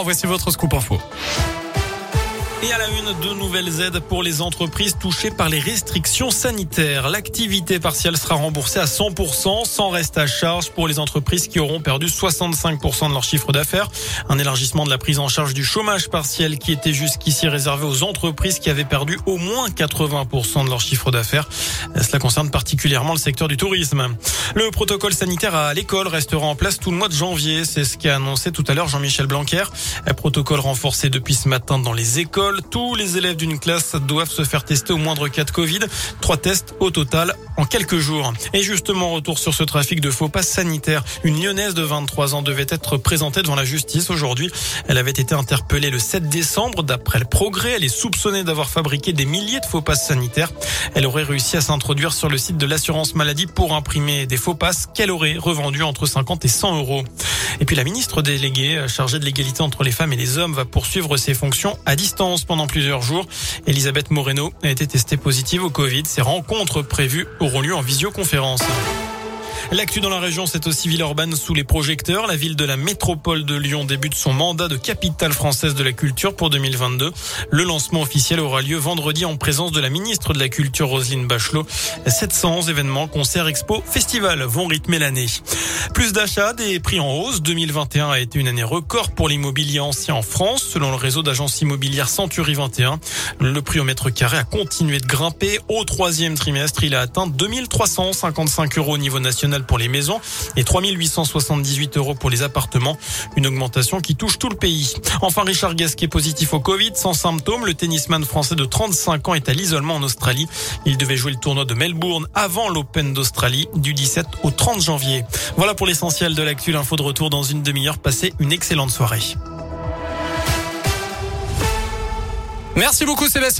Voici votre scoop info. Et à la une, de nouvelles aides pour les entreprises touchées par les restrictions sanitaires. L'activité partielle sera remboursée à 100%, sans reste à charge pour les entreprises qui auront perdu 65% de leur chiffre d'affaires. Un élargissement de la prise en charge du chômage partiel qui était jusqu'ici réservé aux entreprises qui avaient perdu au moins 80% de leur chiffre d'affaires. Cela concerne particulièrement le secteur du tourisme. Le protocole sanitaire à l'école restera en place tout le mois de janvier. C'est ce qu'a annoncé tout à l'heure Jean-Michel Blanquer. Un protocole renforcé depuis ce matin dans les écoles tous les élèves d'une classe doivent se faire tester au moindre cas de Covid. Trois tests au total en quelques jours. Et justement, retour sur ce trafic de faux passes sanitaires. Une lyonnaise de 23 ans devait être présentée devant la justice aujourd'hui. Elle avait été interpellée le 7 décembre. D'après le progrès, elle est soupçonnée d'avoir fabriqué des milliers de faux passes sanitaires. Elle aurait réussi à s'introduire sur le site de l'assurance maladie pour imprimer des faux passes qu'elle aurait revendus entre 50 et 100 euros. Et puis la ministre déléguée chargée de l'égalité entre les femmes et les hommes va poursuivre ses fonctions à distance pendant plusieurs jours. Elisabeth Moreno a été testée positive au Covid. Ces rencontres prévues auront lieu en visioconférence. L'actu dans la région, c'est aussi Villeurbanne sous les projecteurs. La ville de la métropole de Lyon débute son mandat de capitale française de la culture pour 2022. Le lancement officiel aura lieu vendredi en présence de la ministre de la Culture Roselyne Bachelot. 700 événements, concerts, expos, festivals vont rythmer l'année. Plus d'achats, des prix en hausse. 2021 a été une année record pour l'immobilier ancien en France, selon le réseau d'agences immobilières Century 21. Le prix au mètre carré a continué de grimper. Au troisième trimestre, il a atteint 2355 euros au niveau national pour les maisons et 3878 euros pour les appartements. Une augmentation qui touche tout le pays. Enfin, Richard Gasquet positif au Covid, sans symptômes. Le tennisman français de 35 ans est à l'isolement en Australie. Il devait jouer le tournoi de Melbourne avant l'Open d'Australie du 17 au 30 janvier. Voilà pour l'essentiel de l'actu. L'info de retour dans une demi-heure. Passez une excellente soirée. Merci beaucoup Sébastien.